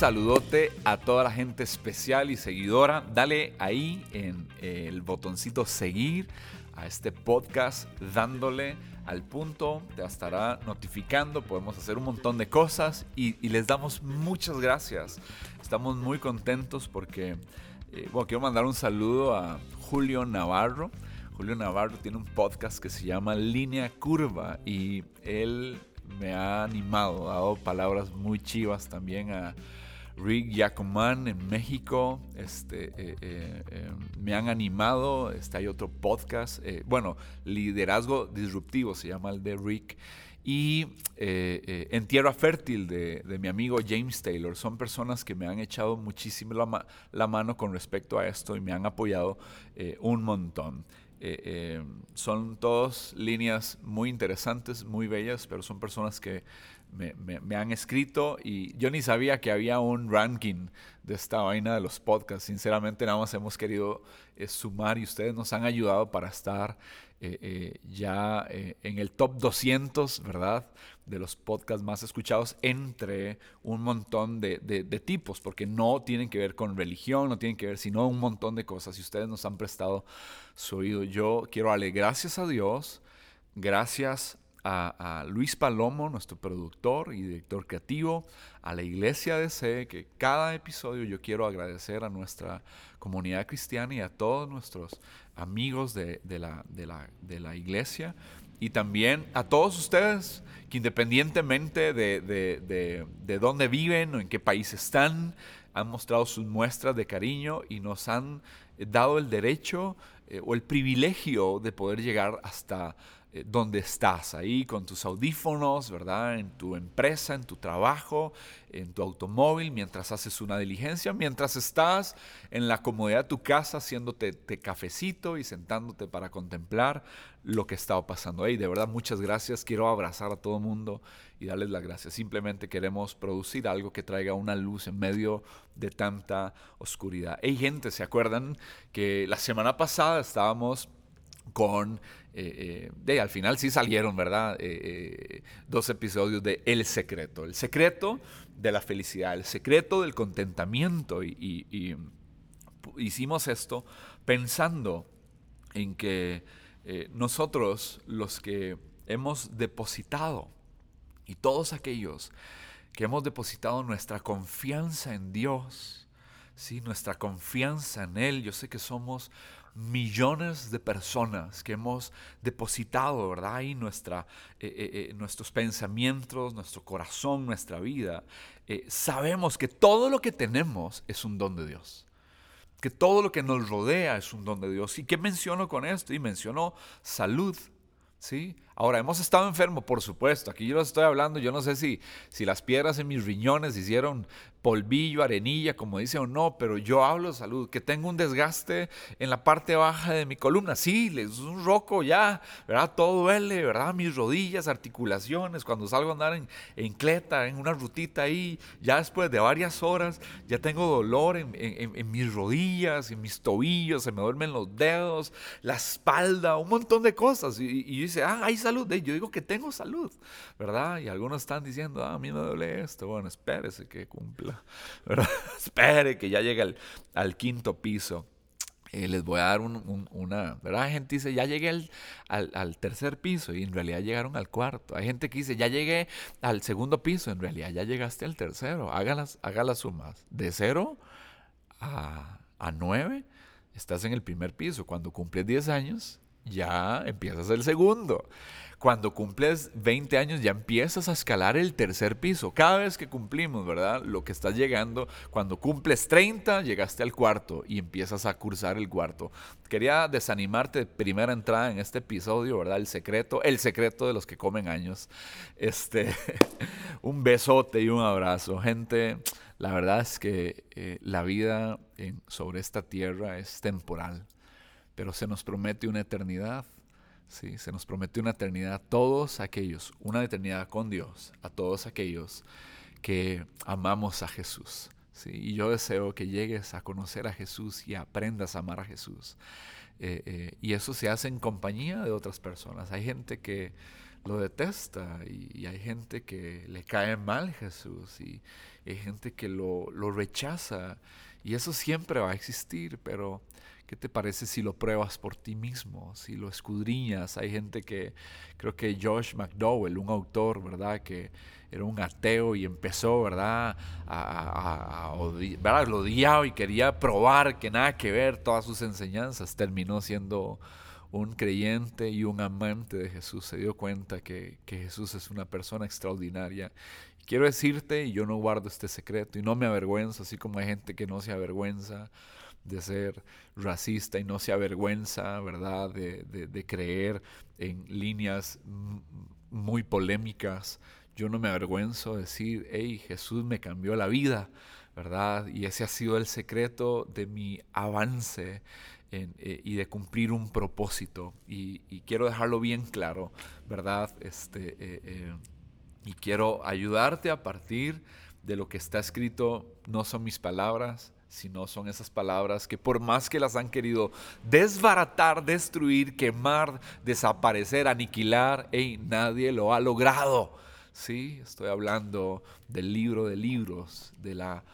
saludote a toda la gente especial y seguidora. Dale ahí en el botoncito seguir a este podcast dándole al punto, te estará notificando, podemos hacer un montón de cosas y, les damos muchas gracias. Estamos muy contentos porque, eh, bueno, quiero mandar un saludo a Julio Navarro. Julio Navarro tiene un podcast que se llama Línea Curva y él me ha animado, dado palabras muy chivas también a Rick Yacomán en México. Este, eh, eh, eh, me han animado. Este, hay otro podcast. bueno, Liderazgo Disruptivo se llama el de Rick. Y En Tierra Fértil de, mi amigo James Taylor. Son personas que me han echado muchísimo la, la mano con respecto a esto y me han apoyado un montón. Son todas líneas muy interesantes, muy bellas, pero son personas que me, han escrito y yo ni sabía que había un ranking de esta vaina de los podcasts. Sinceramente, nada más hemos querido eh, sumar y ustedes nos han ayudado para estar eh, eh, ya en el top 200, ¿verdad? De los podcasts más escuchados entre un montón de, de, tipos, porque no tienen que ver con religión, no tienen que ver, sino un montón de cosas. Y ustedes nos han prestado su oído. Yo quiero darle gracias a Dios, gracias a, Luis Palomo, nuestro productor y director creativo, a la iglesia de C, que cada episodio yo quiero agradecer a nuestra comunidad cristiana y a todos nuestros amigos de, la, de la, iglesia y también a todos ustedes que independientemente de, de, dónde viven o en qué país están, han mostrado sus muestras de cariño y nos han dado el derecho eh, o el privilegio de poder llegar hasta eh, donde estás, ahí con tus audífonos, ¿verdad? En tu empresa, en tu trabajo, en tu automóvil, mientras haces una diligencia, mientras estás en la comodidad de tu casa haciéndote cafecito y sentándote para contemplar lo que está pasando ahí. De verdad, muchas gracias. Quiero abrazar a todo el mundo y darles las gracias. Simplemente queremos producir algo que traiga una luz en medio de tanta oscuridad. Hay gente, ¿se acuerdan que la semana pasada estábamos con eh, eh, de, al final sí salieron, ¿verdad? Eh, dos episodios de El Secreto. El secreto de la felicidad, el secreto del contentamiento. Y, hicimos esto pensando en que nosotros, los que hemos depositado, y todos aquellos que hemos depositado nuestra confianza en Dios, ¿sí? nuestra confianza en Él, yo sé que somos millones de personas que hemos depositado, ¿verdad? Ahí nuestra, eh, eh, eh, nuestros pensamientos, nuestro corazón, nuestra vida, sabemos que todo lo que tenemos es un don de Dios. Que todo lo que nos rodea es un don de Dios. ¿Y qué menciono con esto? Y menciono salud, ¿sí? Ahora, hemos estado enfermos, por supuesto. Aquí yo les estoy hablando, yo no sé si, si las piedras en mis riñones hicieron polvillo, arenilla, como dice o no, pero yo hablo de salud, que tengo un desgaste en la parte baja de mi columna. Sí, es un roco ya, ¿verdad? Todo duele, ¿verdad? Mis rodillas, articulaciones, cuando salgo a andar en, en cleta, en una rutita ahí, ya después de varias horas, ya tengo dolor en, en mis rodillas, en mis tobillos, se me duermen los dedos, la espalda, un montón de cosas. Y, dice, ah, hay salud. Yo digo que tengo salud, ¿verdad? Y algunos están diciendo, ah, a mí me duele esto. Bueno, espérese que cumpla, ¿verdad? Espere que ya llegue al, quinto piso. Eh, les voy a dar una, ¿verdad? Hay gente que dice, ya llegué al, al, tercer piso y en realidad llegaron al cuarto. Hay gente que dice, ya llegué al segundo piso, en realidad ya llegaste al tercero. Haga las, las sumas. De cero a, a nueve, estás en el primer piso. Cuando cumples 10 años, ya empiezas el segundo. Cuando cumples 20 años ya empiezas a escalar el tercer piso. Cada vez que cumplimos, ¿verdad? Lo que estás llegando, cuando cumples 30, llegaste al cuarto y empiezas a cursar el cuarto. Quería desanimarte de primera entrada en este episodio, ¿verdad? El secreto, el secreto de los que comen años. Este, un besote y un abrazo. Gente, la verdad es que eh, la vida sobre esta tierra es temporal pero se nos promete una eternidad. Sí, se nos promete una eternidad a todos aquellos, una eternidad con Dios, a todos aquellos que amamos a Jesús. ¿sí? Y yo deseo que llegues a conocer a Jesús y aprendas a amar a Jesús. y eso se hace en compañía de otras personas. Hay gente que lo detesta y, hay gente que le cae mal Jesús y, hay gente que lo, lo, rechaza y eso siempre va a existir, pero ¿qué te parece si lo pruebas por ti mismo, si lo escudriñas? Hay gente que, creo que Josh McDowell, un autor, ¿verdad? Que era un ateo y empezó, ¿verdad? A, ¿verdad? Lo y quería probar que nada que ver todas sus enseñanzas. Terminó siendo un creyente y un amante de Jesús se dio cuenta que, Jesús es una persona extraordinaria. Quiero decirte, y yo no guardo este secreto y no me avergüenzo, así como hay gente que no se avergüenza de ser racista y no se avergüenza, ¿verdad?, de, de creer en líneas muy polémicas. Yo no me avergüenzo de decir, hey, Jesús me cambió la vida, ¿verdad? Y ese ha sido el secreto de mi avance eh, y de cumplir un propósito. Y, quiero dejarlo bien claro, ¿verdad? Este, eh, eh, y quiero ayudarte a partir de lo que está escrito, no son mis palabras, sino son esas palabras que por más que las han querido desbaratar, destruir, quemar, desaparecer, aniquilar, hey, nadie lo ha logrado. Sí, estoy hablando del libro de libros, de la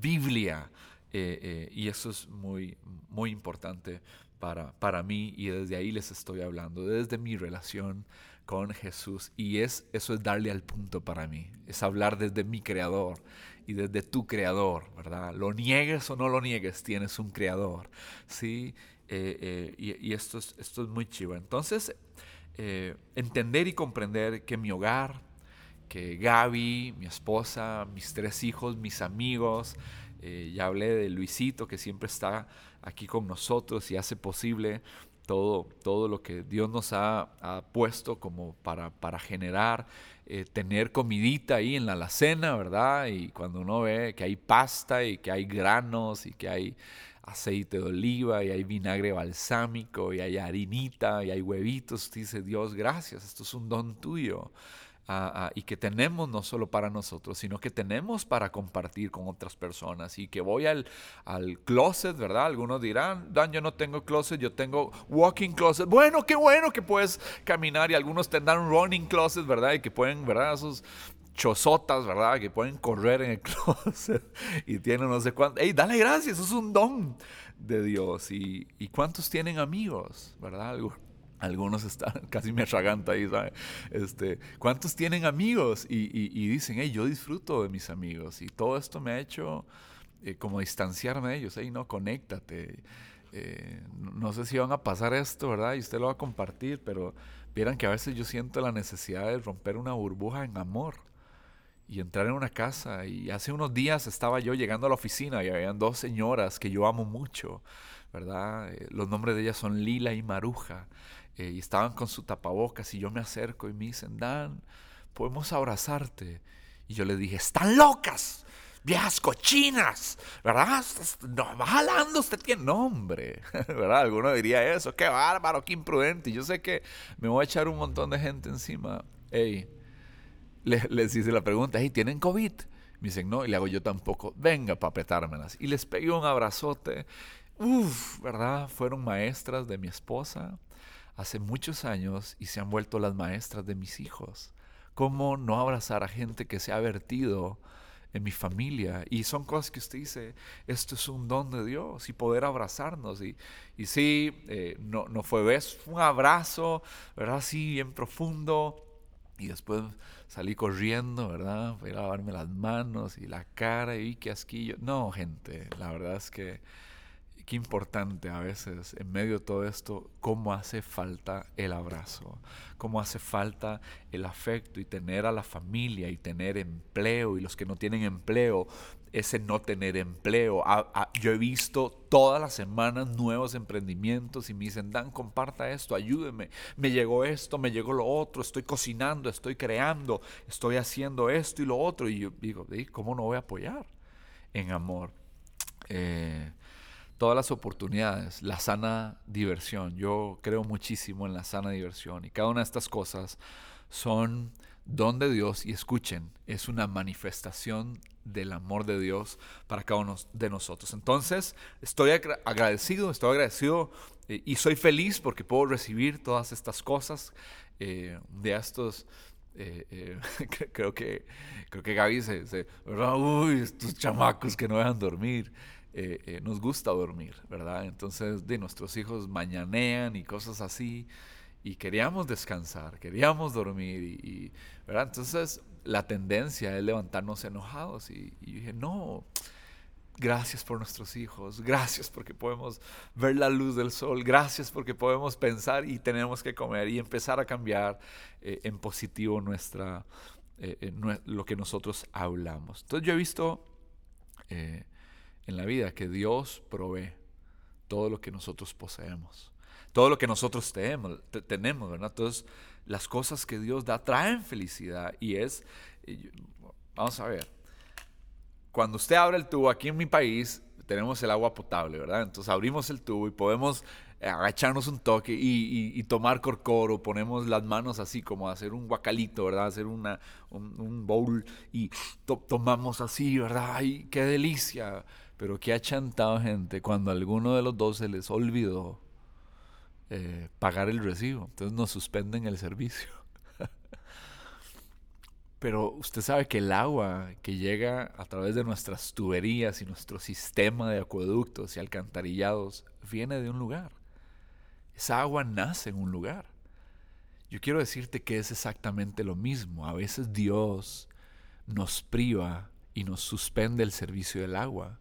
Biblia, eh, eh, y eso es muy, muy importante para, para mí y desde ahí les estoy hablando, desde mi relación con Jesús. Y es, eso es darle al punto para mí, es hablar desde mi creador y desde tu creador, ¿verdad? Lo niegues o no lo niegues, tienes un creador, ¿sí? Eh, y, esto, es, esto es muy chivo. Entonces, entender y comprender que mi hogar, que Gaby, mi esposa, mis tres hijos, mis amigos, eh, ya hablé de Luisito, que siempre está aquí con nosotros y hace posible todo, todo lo que Dios nos ha, puesto como para, para generar, eh, tener comidita ahí en la alacena, ¿verdad? Y cuando uno ve que hay pasta y que hay granos y que hay aceite de oliva y hay vinagre balsámico y hay harinita y hay huevitos, dice Dios, gracias, esto es un don tuyo y que tenemos no solo para nosotros, sino que tenemos para compartir con otras personas. Y que voy al, al closet, ¿verdad? Algunos dirán, Dan, yo no tengo closet, yo tengo walking closet. Bueno, qué bueno que puedes caminar y algunos tendrán running closet, ¿verdad? Y que pueden, ¿verdad? Esos chozotas, ¿verdad? Que pueden correr en el closet y tienen no sé cuánto. ¡Ey, dale gracias! Eso es un don de Dios. ¿Y, y cuántos tienen amigos, ¿verdad? Algunos están, casi me atraganta ahí, ¿sabes? Este, ¿Cuántos tienen amigos? Y, y, dicen, hey, yo disfruto de mis amigos. Y todo esto me ha hecho eh, como distanciarme de ellos. Hey, no, conéctate. Eh, no sé si van a pasar esto, ¿verdad? Y usted lo va a compartir, pero vieran que a veces yo siento la necesidad de romper una burbuja en amor y entrar en una casa. Y hace unos días estaba yo llegando a la oficina y habían dos señoras que yo amo mucho, ¿verdad? Eh, los nombres de ellas son Lila y Maruja. Eh, y estaban con su tapabocas y yo me acerco y me dicen, Dan, podemos abrazarte. Y yo le dije, están locas, viejas cochinas, ¿verdad? No, jalando usted tiene nombre, ¿verdad? Alguno diría eso, qué bárbaro, qué imprudente. Y yo sé que me voy a echar un montón de gente encima. Ey, les, hice la pregunta, hey, ¿tienen COVID? Me dicen, no, y le hago yo tampoco. Venga para petármelas. Y les pegué un abrazote. Uf, ¿verdad? Fueron maestras de mi esposa hace muchos años y se han vuelto las maestras de mis hijos. ¿Cómo no abrazar a gente que se ha vertido en mi familia? Y son cosas que usted dice, esto es un don de Dios y poder abrazarnos. Y, y sí, eh, no, no fue ves, un abrazo, ¿verdad? Sí, bien profundo. Y después salí corriendo, ¿verdad? Fui a lavarme las manos y la cara y qué asquillo. No, gente, la verdad es que qué importante a veces en medio de todo esto, cómo hace falta el abrazo, cómo hace falta el afecto y tener a la familia y tener empleo y los que no tienen empleo, ese no tener empleo. yo he visto todas las semanas nuevos emprendimientos y me dicen, Dan, comparta esto, ayúdeme, me llegó esto, me llegó lo otro, estoy cocinando, estoy creando, estoy haciendo esto y lo otro. Y yo digo, ¿cómo no voy a apoyar en amor? Eh, todas las oportunidades, la sana diversión. Yo creo muchísimo en la sana diversión y cada una de estas cosas son don de Dios y escuchen, es una manifestación del amor de Dios para cada uno de nosotros. Entonces, estoy agradecido, estoy agradecido eh, y soy feliz porque puedo recibir todas estas cosas eh, de estos. Eh, creo que creo que Gaby se, uy estos chamacos que no dejan dormir nos gusta dormir verdad entonces de nuestros hijos mañanean y cosas así y queríamos descansar, queríamos dormir y, ¿verdad? Entonces la tendencia es levantarnos enojados y, dije, no, gracias por nuestros hijos, gracias porque podemos ver la luz del sol, gracias porque podemos pensar y tenemos que comer y empezar a cambiar eh, en positivo nuestra, eh, lo que nosotros hablamos. Entonces yo he visto eh, en la vida que Dios provee todo lo que nosotros poseemos todo lo que nosotros tenemos, tenemos, ¿verdad? Entonces, las cosas que Dios da traen felicidad y es, vamos a ver, cuando usted abre el tubo, aquí en mi país tenemos el agua potable, ¿verdad? Entonces abrimos el tubo y podemos agacharnos un toque y, tomar corcoro, ponemos las manos así como hacer un guacalito, ¿verdad? Hacer una, un, bowl y tomamos así, ¿verdad? ¡Ay, qué delicia! Pero qué chantado gente cuando alguno de los dos se les olvidó eh, pagar el recibo. Entonces nos suspenden el servicio. Pero usted sabe que el agua que llega a través de nuestras tuberías y nuestro sistema de acueductos y alcantarillados viene de un lugar. Esa agua nace en un lugar. Yo quiero decirte que es exactamente lo mismo. A veces Dios nos priva y nos suspende el servicio del agua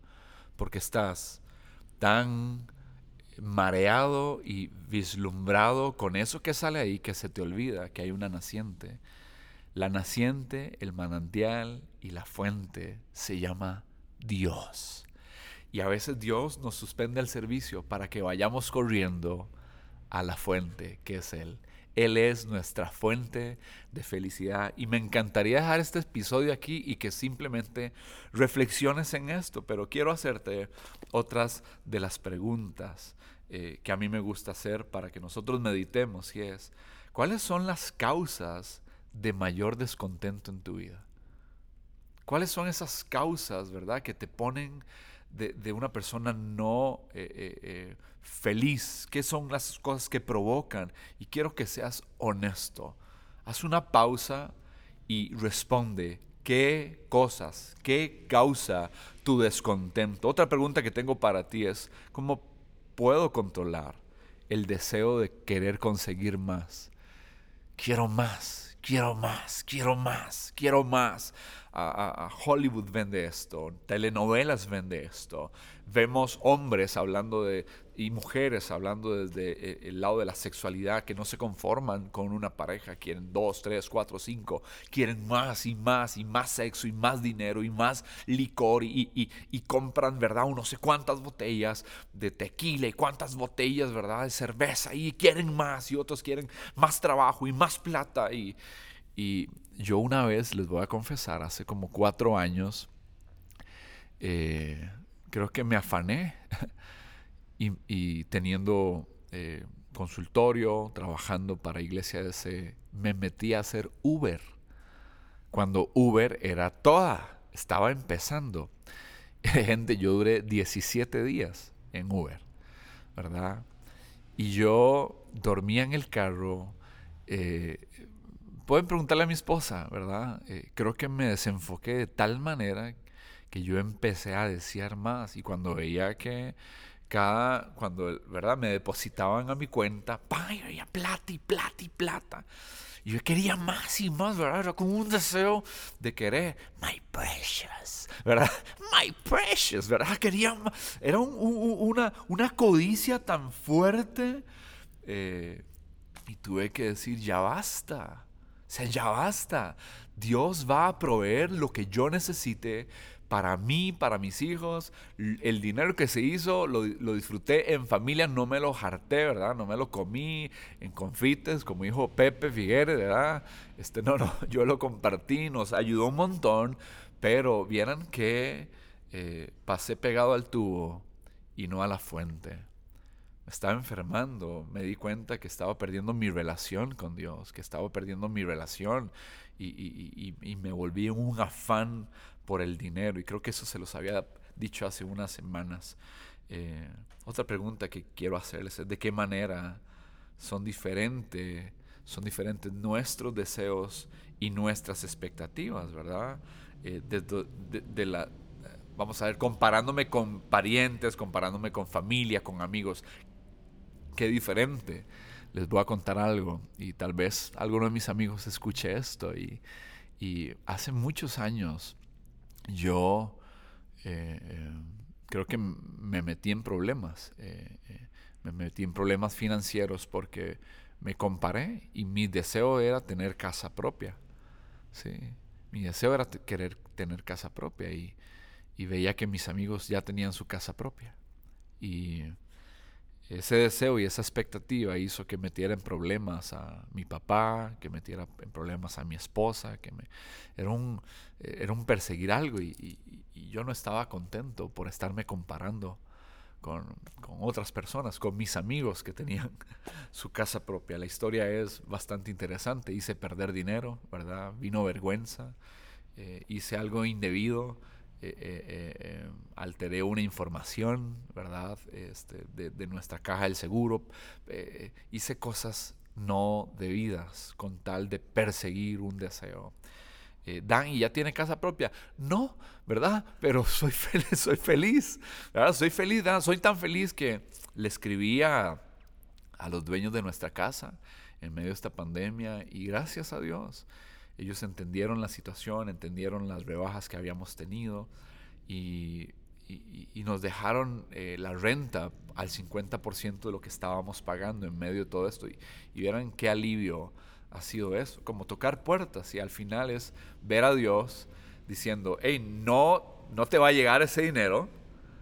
porque estás tan mareado y vislumbrado con eso que sale ahí que se te olvida que hay una naciente. La naciente, el manantial y la fuente se llama Dios. Y a veces Dios nos suspende el servicio para que vayamos corriendo a la fuente que es Él. Él es nuestra fuente de felicidad. Y me encantaría dejar este episodio aquí y que simplemente reflexiones en esto, pero quiero hacerte otras de las preguntas eh, que a mí me gusta hacer para que nosotros meditemos y es, ¿cuáles son las causas de mayor descontento en tu vida? ¿Cuáles son esas causas, verdad, que te ponen de, una persona no eh, eh, feliz? ¿Qué son las cosas que provocan? Y quiero que seas honesto. Haz una pausa y responde. ¿Qué cosas, qué causa tu descontento? Otra pregunta que tengo para ti es, ¿cómo puedo controlar el deseo de querer conseguir más. Quiero más, quiero más, quiero más, quiero más. Hollywood vende esto, telenovelas vende esto. Vemos hombres hablando de, y mujeres hablando desde eh, el lado de la sexualidad que no se conforman con una pareja, quieren dos, tres, cuatro, cinco, quieren más y más y más sexo y más dinero y más licor y, compran, ¿verdad? no sé cuántas botellas de tequila y cuántas botellas, ¿verdad? De cerveza y quieren más y otros quieren más trabajo y más plata y, y yo una vez, les voy a confesar, hace como cuatro años, eh, creo que me afané y, teniendo eh, consultorio, trabajando para Iglesia DC, me metí a hacer Uber. Cuando Uber era toda, estaba empezando. Gente, yo duré 17 días en Uber, ¿verdad? Y yo dormía en el carro. Eh, pueden preguntarle a mi esposa, ¿verdad? Eh, creo que me desenfoqué de tal manera que yo empecé a desear más. Y cuando veía que cada, cuando, ¿verdad? Me depositaban a mi cuenta, ¡pam! Yo veía plata y plata y plata. Y yo quería más y más, ¿verdad? Era como un deseo de querer, my precious, ¿verdad? My precious, ¿verdad? Quería Era una, una codicia tan fuerte. Eh, y tuve que decir, ya basta. Sea, ya basta. Dios va a proveer lo que yo necesite para mí, para mis hijos. El dinero que se hizo lo, disfruté en familia, no me lo jarté, ¿verdad? No me lo comí en confites, como dijo Pepe Figueres, ¿verdad? Este, no, no, yo lo compartí, nos ayudó un montón, pero vieran que eh, pasé pegado al tubo y no a la fuente. Estaba enfermando, me di cuenta que estaba perdiendo mi relación con Dios, que estaba perdiendo mi relación y, me volví un afán por el dinero. Y creo que eso se los había dicho hace unas semanas. Eh, otra pregunta que quiero hacerles es de qué manera son diferentes, son diferentes nuestros deseos y nuestras expectativas, ¿verdad? Eh, de, la, vamos a ver, comparándome con parientes, comparándome con familia, con amigos, qué diferente. Les voy a contar algo y tal vez alguno de mis amigos escuche esto y, hace muchos años yo eh, eh, creo que me metí en problemas, eh, me metí en problemas financieros porque me comparé y mi deseo era tener casa propia. ¿sí? Mi deseo era querer tener casa propia y, y veía que mis amigos ya tenían su casa propia. Y ese deseo y esa expectativa hizo que metiera en problemas a mi papá, que metiera en problemas a mi esposa, que me, era, un, era un perseguir algo y, yo no estaba contento por estarme comparando con, con, otras personas, con mis amigos que tenían su casa propia. La historia es bastante interesante, hice perder dinero, ¿verdad? Vino vergüenza, eh, hice algo indebido eh, eh, eh, alteré una información, ¿verdad? Este, de, nuestra caja del seguro. hice cosas no debidas con tal de perseguir un deseo. Dan, ¿y ya tiene casa propia? No, ¿verdad? Pero soy feliz, soy feliz. Soy feliz, Dan. Soy tan feliz que le escribí a, a los dueños de nuestra casa en medio de esta pandemia y gracias a Dios ellos entendieron la situación, entendieron las rebajas que habíamos tenido y, nos dejaron eh, la renta al 50% de lo que estábamos pagando en medio de todo esto. Y, y qué alivio ha sido eso, como tocar puertas y al final es ver a Dios diciendo, hey, no, no te va a llegar ese dinero,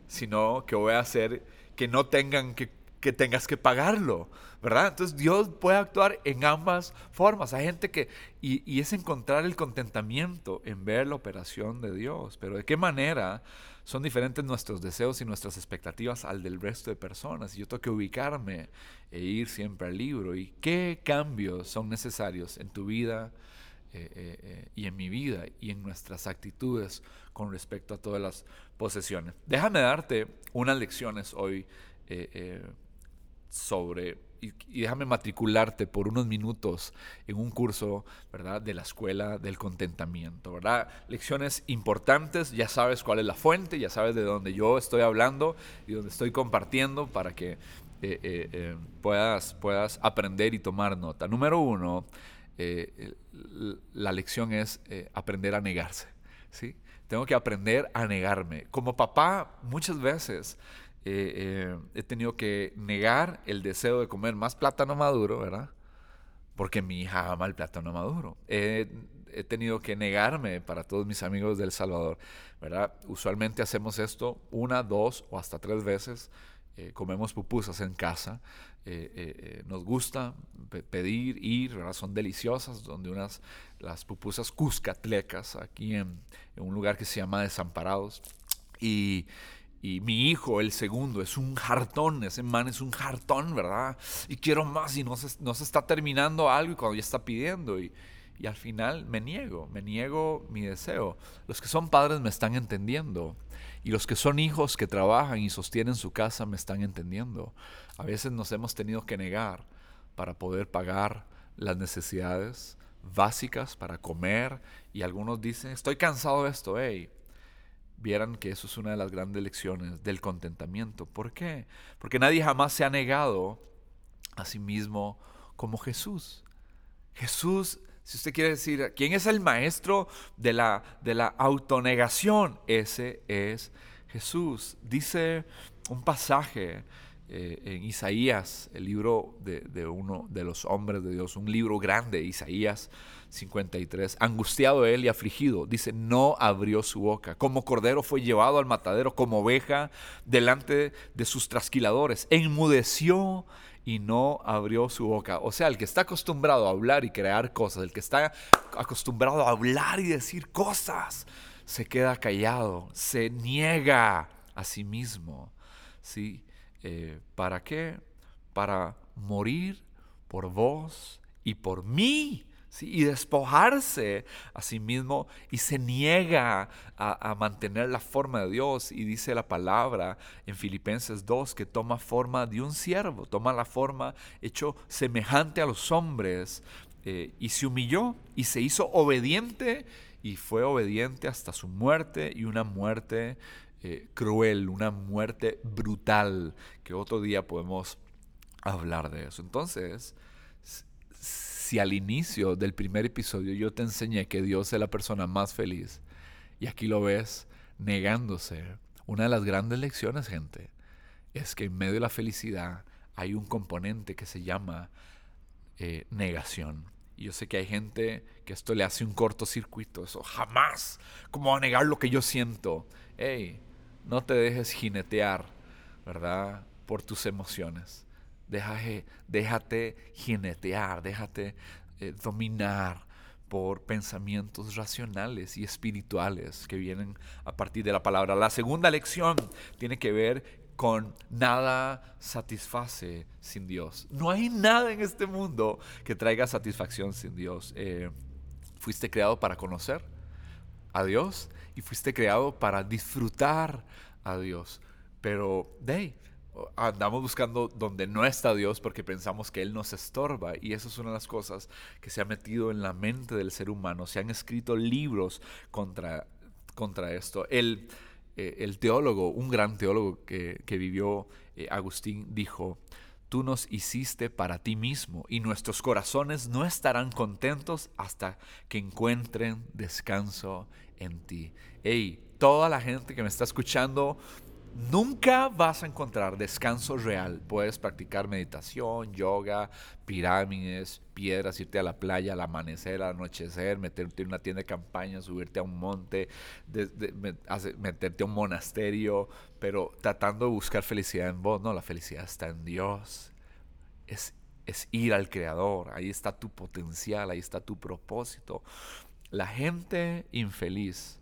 sino que voy a hacer que no tengan que que tengas que pagarlo, ¿verdad? Entonces Dios puede actuar en ambas formas. Hay gente que, y, es encontrar el contentamiento en ver la operación de Dios, pero de qué manera son diferentes nuestros deseos y nuestras expectativas al del resto de personas. Y yo tengo que ubicarme e ir siempre al libro. ¿Y qué cambios son necesarios en tu vida? Eh, eh, eh, y en mi vida y en nuestras actitudes con respecto a todas las posesiones. Déjame darte unas lecciones hoy sobre, y, déjame matricularte por unos minutos en un curso, ¿verdad? De la escuela del contentamiento, ¿verdad? Lecciones importantes, ya sabes cuál es la fuente, ya sabes de dónde yo estoy hablando y dónde estoy compartiendo para que eh, eh, eh, puedas, puedas aprender y tomar nota. Número uno, la lección es aprender a negarse, ¿sí? Tengo que aprender a negarme. Como papá, muchas veces eh, eh, he tenido que negar el deseo de comer más plátano maduro, ¿verdad? Porque mi hija ama el plátano maduro. he tenido que negarme para todos mis amigos del Salvador, ¿verdad? Usualmente hacemos esto una, dos o hasta tres veces. Eh, comemos pupusas en casa. nos gusta pedir, ir, ¿verdad? Son deliciosas, donde unas, las pupusas cuscatlecas, aquí en un lugar que se llama Desamparados. Y, y mi hijo, el segundo, es un jartón, ese man es un jartón, ¿verdad? Y quiero más y no se, no se está terminando algo y cuando ya está pidiendo. Y, y al final me niego, me niego mi deseo. Los que son padres me están entendiendo. Y los que son hijos que trabajan y sostienen su casa me están entendiendo. A veces nos hemos tenido que negar para poder pagar las necesidades básicas para comer. Y algunos dicen, estoy cansado de esto, hey vieran que eso es una de las grandes lecciones del contentamiento. ¿Por qué? Porque nadie jamás se ha negado a sí mismo como Jesús. Jesús, si usted quiere decir, ¿quién es el maestro de la, de la autonegación? Ese es Jesús. Dice un pasaje eh, en Isaías, el libro de, de, uno de los hombres de Dios, un libro grande, Isaías 53, angustiado él y afligido, dice, no abrió su boca. Como cordero fue llevado al matadero, como oveja delante de sus trasquiladores. Enmudeció y no abrió su boca. O sea, el que está acostumbrado a hablar y crear cosas, el que está acostumbrado a hablar y decir cosas, se queda callado, se niega a sí mismo. ¿Sí? Eh, ¿Para qué? para morir por vos y por mí. y despojarse a sí mismo y se niega a, mantener la forma de Dios y dice la palabra en Filipenses 2 que toma forma de un siervo, toma la forma hecho semejante a los hombres eh, y se humilló y se hizo obediente y fue obediente hasta su muerte y una muerte eh, cruel, una muerte brutal, que otro día podemos hablar de eso. Entonces, si al inicio del primer episodio yo te enseñé que Dios es la persona más feliz y aquí lo ves negándose, una de las grandes lecciones, gente, es que en medio de la felicidad hay un componente que se llama eh, negación. Y yo sé que hay gente que esto le hace un cortocircuito. Eso jamás. ¿Cómo a negar lo que yo siento? Hey, no te dejes jinetear, ¿verdad? Por tus emociones. Déjate, déjate jinetear, déjate eh, dominar por pensamientos racionales y espirituales que vienen a partir de la palabra. La segunda lección tiene que ver con nada satisface sin Dios. No hay nada en este mundo que traiga satisfacción sin Dios. Eh, fuiste creado para conocer a Dios y fuiste creado para disfrutar a Dios. Pero, andamos buscando donde no está Dios porque pensamos que Él nos estorba y eso es una de las cosas que se ha metido en la mente del ser humano. Se han escrito libros contra, contra esto. El, eh, el teólogo, un gran teólogo que, vivió eh, Agustín, dijo, tú nos hiciste para ti mismo y nuestros corazones no estarán contentos hasta que encuentren descanso en ti. Hey, toda la gente que me está escuchando Nunca vas a encontrar descanso real. Puedes practicar meditación, yoga, pirámides, piedras, irte a la playa al amanecer, al anochecer, meterte en una tienda de campaña, subirte a un monte, meterte a un monasterio, pero tratando de buscar felicidad en vos. No, la felicidad está en Dios. Es, ir al Creador. Ahí está tu potencial, ahí está tu propósito. La gente infeliz.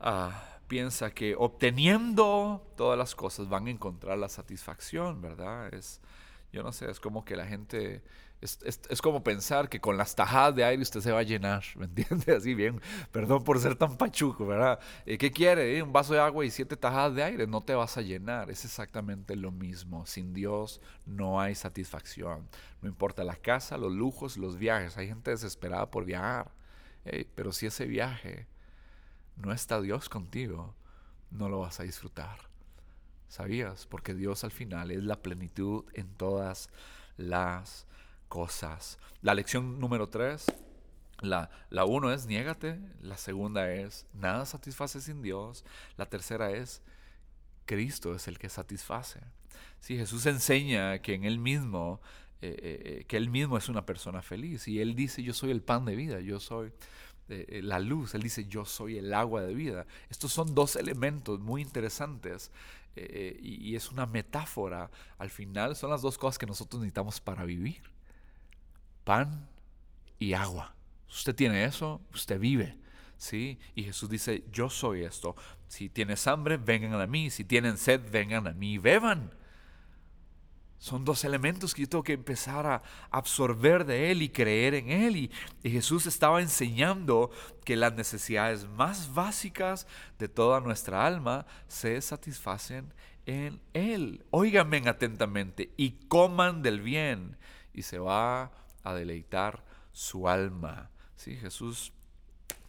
Ah, piensa que obteniendo todas las cosas van a encontrar la satisfacción, ¿verdad? Es, yo no sé, es como que la gente, es, es, como pensar que con las tajadas de aire usted se va a llenar, ¿me entiende? Así bien, perdón por ser tan pachuco, ¿verdad? Eh, ¿Qué quiere? Eh? Un vaso de agua y siete tajadas de aire, no te vas a llenar, es exactamente lo mismo. Sin Dios no hay satisfacción. No importa la casa, los lujos, los viajes, hay gente desesperada por viajar, pero si ese viaje no está Dios contigo, no lo vas a disfrutar. ¿Sabías? Porque Dios al final es la plenitud en todas las cosas. La lección número tres, la, la uno es niégate, la segunda es nada satisface sin Dios, la tercera es Cristo es el que satisface. Si Jesús enseña que en Él mismo, eh, eh, eh, que Él mismo es una persona feliz y Él dice yo soy el pan de vida, yo soy eh, la luz, Él dice, yo soy el agua de vida. Estos son dos elementos muy interesantes eh, eh, y, es una metáfora. Al final son las dos cosas que nosotros necesitamos para vivir. Pan y agua. Usted tiene eso, usted vive. ¿sí? Y Jesús dice, yo soy esto. Si tienes hambre, vengan a mí. Si tienen sed, vengan a mí y beban. Son dos elementos que yo tengo que empezar a absorber de Él y creer en Él. Y, Jesús estaba enseñando que las necesidades más básicas de toda nuestra alma se satisfacen en Él. Óiganme atentamente y coman del bien y se va a deleitar su alma. Sí, Jesús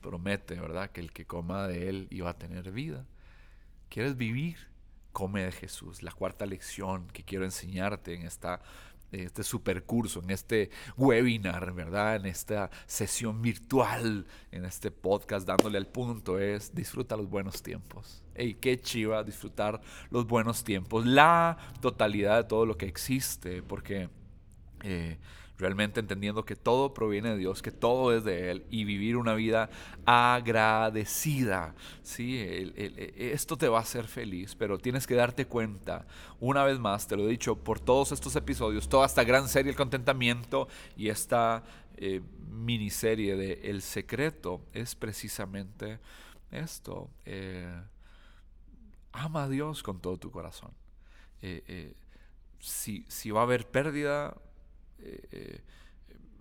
promete, ¿verdad? Que el que coma de Él iba a tener vida. ¿Quieres vivir? Come de Jesús. La cuarta lección que quiero enseñarte en esta este supercurso, en este webinar, ¿verdad? En esta sesión virtual, en este podcast dándole al punto es disfruta los buenos tiempos. Ey, qué chiva disfrutar los buenos tiempos, la totalidad de todo lo que existe, porque eh, realmente entendiendo que todo proviene de Dios, que todo es de Él y vivir una vida agradecida. ¿sí? esto te va a hacer feliz, pero tienes que darte cuenta, una vez más, te lo he dicho por todos estos episodios, toda esta gran serie El Contentamiento y esta eh, miniserie de El Secreto es precisamente esto. Eh, ama a Dios con todo tu corazón. Eh, si, si va a haber pérdida, eh, eh,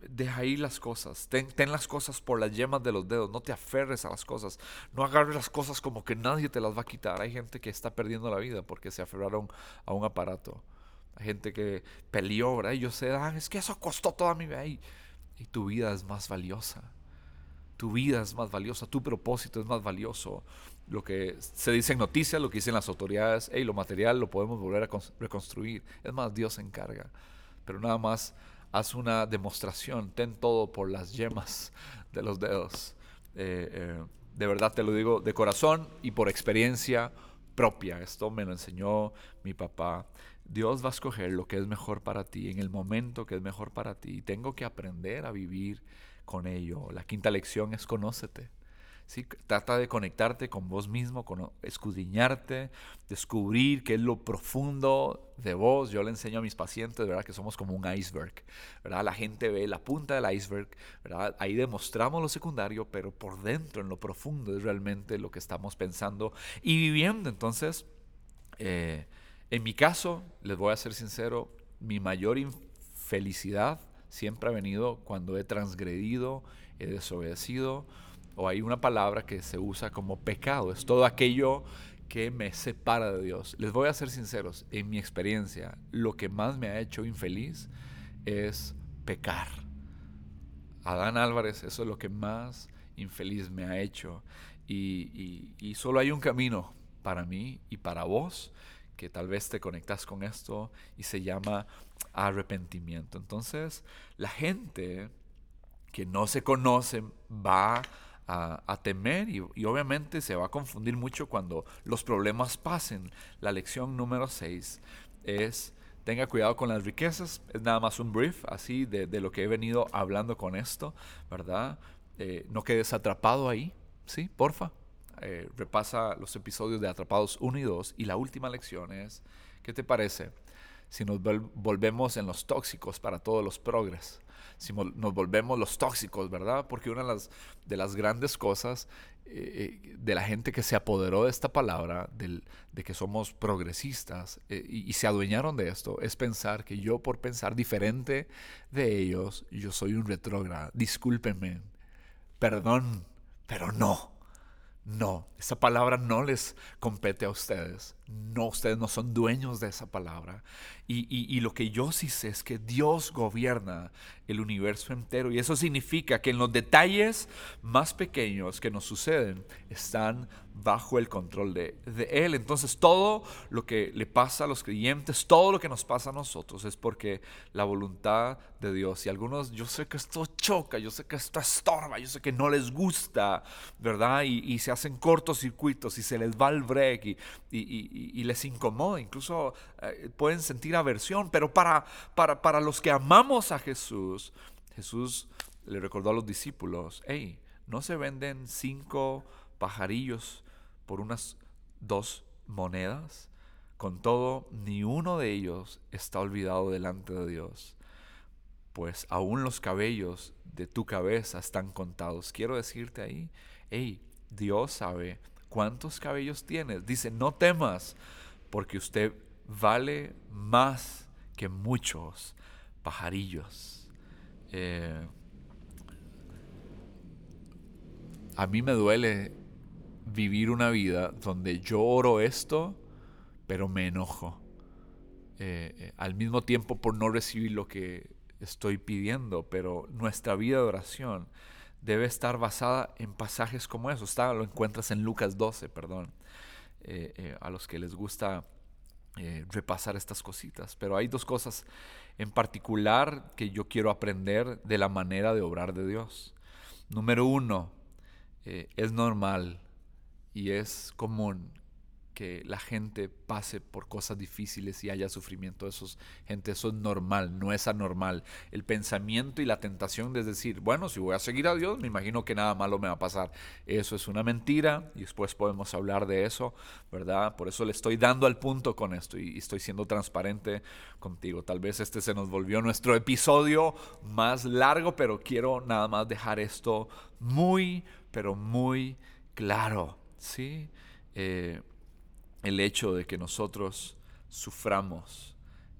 deja ahí las cosas. Ten, las cosas por las yemas de los dedos. No te aferres a las cosas. No agarres las cosas como que nadie te las va a quitar. Hay gente que está perdiendo la vida porque se aferraron a un aparato. Hay gente que peleó, ¿verdad? Y yo sé, ah, es que eso costó toda mi vida. Y, y tu vida es más valiosa. Tu vida es más valiosa. Tu propósito es más valioso. Lo que se dice en noticias, lo que dicen las autoridades, hey, lo material lo podemos volver a reconstruir. Es más, Dios se encarga. Pero nada más haz una demostración, ten todo por las yemas de los dedos. Eh, eh, de verdad te lo digo de corazón y por experiencia propia. Esto me lo enseñó mi papá. Dios va a escoger lo que es mejor para ti en el momento que es mejor para ti. Y tengo que aprender a vivir con ello. La quinta lección es conócete. Trata de conectarte con vos mismo, con escudriñarte, descubrir qué es lo profundo de vos. Yo le enseño a mis pacientes, ¿verdad? Que somos como un iceberg, ¿verdad? La gente ve la punta del iceberg, ¿verdad? Ahí demostramos lo secundario, pero por dentro, en lo profundo, es realmente lo que estamos pensando y viviendo. Entonces, eh, en mi caso, les voy a ser sincero, mi mayor infelicidad siempre ha venido cuando he transgredido, he desobedecido, o hay una palabra que se usa como pecado, es todo aquello que me separa de Dios. Les voy a ser sinceros, en mi experiencia, lo que más me ha hecho infeliz es pecar. Adán Álvarez, eso es lo que más infeliz me ha hecho. Y, solo hay un camino para mí y para vos, que tal vez te conectas con esto, y se llama arrepentimiento. Entonces, la gente que no se conoce va a, temer y, obviamente se va a confundir mucho cuando los problemas pasen. La lección número 6 es tenga cuidado con las riquezas, es nada más un brief así de, lo que he venido hablando con esto, ¿verdad? Eh, no quedes atrapado ahí, ¿sí? Porfa. Eh, repasa los episodios de Atrapados 1 y 2 y la última lección es, ¿qué te parece si nos volvemos en los tóxicos para todos los progres? Si nos volvemos los tóxicos, ¿verdad? Porque una de las, de las grandes cosas eh, eh, de la gente que se apoderó de esta palabra, del, de que somos progresistas eh, y, se adueñaron de esto, es pensar que yo por pensar diferente de ellos, yo soy un retrógrado. Discúlpenme, perdón, pero no. No, esa palabra no les compete a ustedes. No, ustedes no son dueños de esa palabra. Y, lo que yo sí sé es que Dios gobierna el universo entero. Y eso significa que en los detalles más pequeños que nos suceden están bajo el control de, Él. Entonces todo lo que le pasa a los creyentes, todo lo que nos pasa a nosotros es porque la voluntad de Dios. Y algunos, yo sé que esto choca, yo sé que esto estorba, yo sé que no les gusta, ¿verdad? Y, se hacen cortocircuitos y se les va el break y, y les incomoda. Incluso eh, pueden sentir aversión, pero para, para, para los que amamos a Jesús, Jesús le recordó a los discípulos, hey, no se venden cinco pajarillos por unas dos monedas. Con todo, ni uno de ellos está olvidado delante de Dios, pues aún los cabellos de tu cabeza están contados. Quiero decirte ahí, hey, Dios sabe cuántos cabellos tienes. Dice, no temas, porque usted vale más que muchos pajarillos. Eh, a mí me duele vivir una vida donde yo oro esto, pero me enojo. Eh, eh, al mismo tiempo por no recibir lo que estoy pidiendo, pero nuestra vida de oración debe estar basada en pasajes como eso. Está, lo encuentras en Lucas 12, perdón, a los que les gusta eh, repasar estas cositas. Pero hay dos cosas en particular que yo quiero aprender de la manera de obrar de Dios. Número uno, eh, es normal y es común que la gente pase por cosas difíciles y haya sufrimiento. Eso es, gente, eso es normal, no es anormal. El pensamiento y la tentación de decir, bueno, si voy a seguir a Dios, me imagino que nada malo me va a pasar. Eso es una mentira y después podemos hablar de eso, ¿verdad? Por eso le estoy dando al punto con esto y estoy siendo transparente contigo. Tal vez este se nos volvió nuestro episodio más largo, pero quiero nada más dejar esto muy, pero muy claro, ¿sí? Eh, el hecho de que nosotros suframos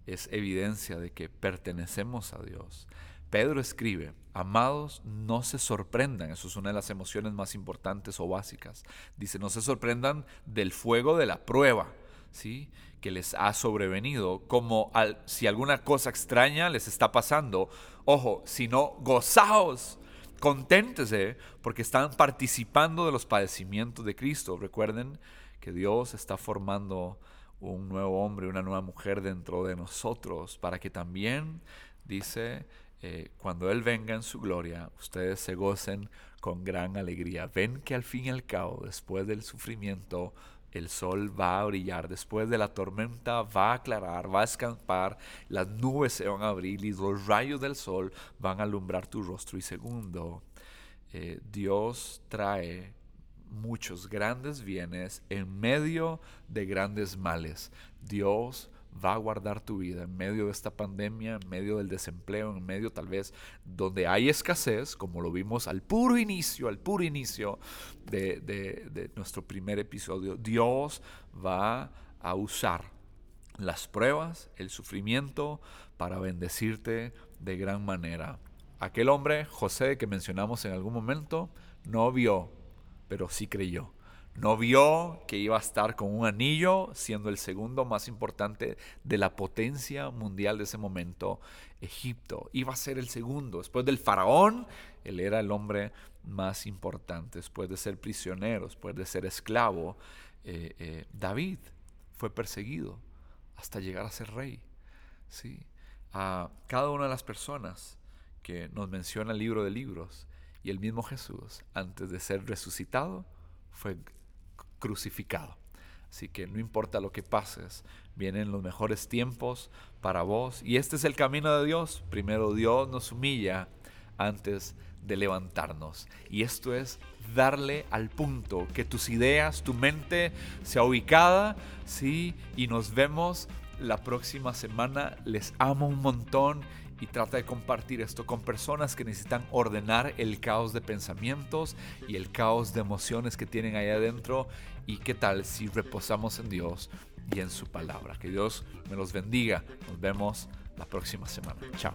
es evidencia de que pertenecemos a Dios. Pedro escribe, amados, no se sorprendan, eso es una de las emociones más importantes o básicas. Dice, no se sorprendan del fuego de la prueba, ¿sí? que les ha sobrevenido, como al, si alguna cosa extraña les está pasando. Ojo, sino gozaos, conténtese, porque están participando de los padecimientos de Cristo. Recuerden que Dios está formando un nuevo hombre, una nueva mujer dentro de nosotros, para que también, dice, eh, cuando Él venga en su gloria, ustedes se gocen con gran alegría. Ven que al fin y al cabo, después del sufrimiento, el sol va a brillar, después de la tormenta va a aclarar, va a escampar, las nubes se van a abrir y los rayos del sol van a alumbrar tu rostro. Y segundo, eh, Dios trae muchos grandes bienes en medio de grandes males. Dios va a guardar tu vida en medio de esta pandemia, en medio del desempleo, en medio tal vez donde hay escasez, como lo vimos al puro inicio, al puro inicio de, nuestro primer episodio. Dios va a usar las pruebas, el sufrimiento, para bendecirte de gran manera. Aquel hombre, José, que mencionamos en algún momento, no vio, pero sí creyó. No vio que iba a estar con un anillo, siendo el segundo más importante de la potencia mundial de ese momento, Egipto. Iba a ser el segundo. Después del faraón, él era el hombre más importante. Después de ser prisionero, después de ser esclavo, eh, eh, David fue perseguido hasta llegar a ser rey. ¿sí? A cada una de las personas que nos menciona el libro de libros y el mismo Jesús, antes de ser resucitado, fue crucificado. Así que no importa lo que pases, vienen los mejores tiempos para vos. Y este es el camino de Dios. Primero Dios nos humilla antes de levantarnos. Y esto es darle al punto, que tus ideas, tu mente sea ubicada, ¿sí? Y nos vemos la próxima semana. Les amo un montón y trata de compartir esto con personas que necesitan ordenar el caos de pensamientos y el caos de emociones que tienen ahí adentro. Y qué tal si reposamos en Dios y en su palabra. Que Dios me los bendiga. Nos vemos la próxima semana. Chao.